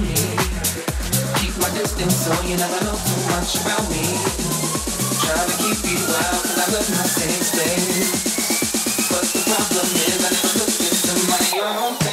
me. Keep my distance so you never know too much about me. Try to keep you out, cause I love my safe space. But the problem is I never looked into my own.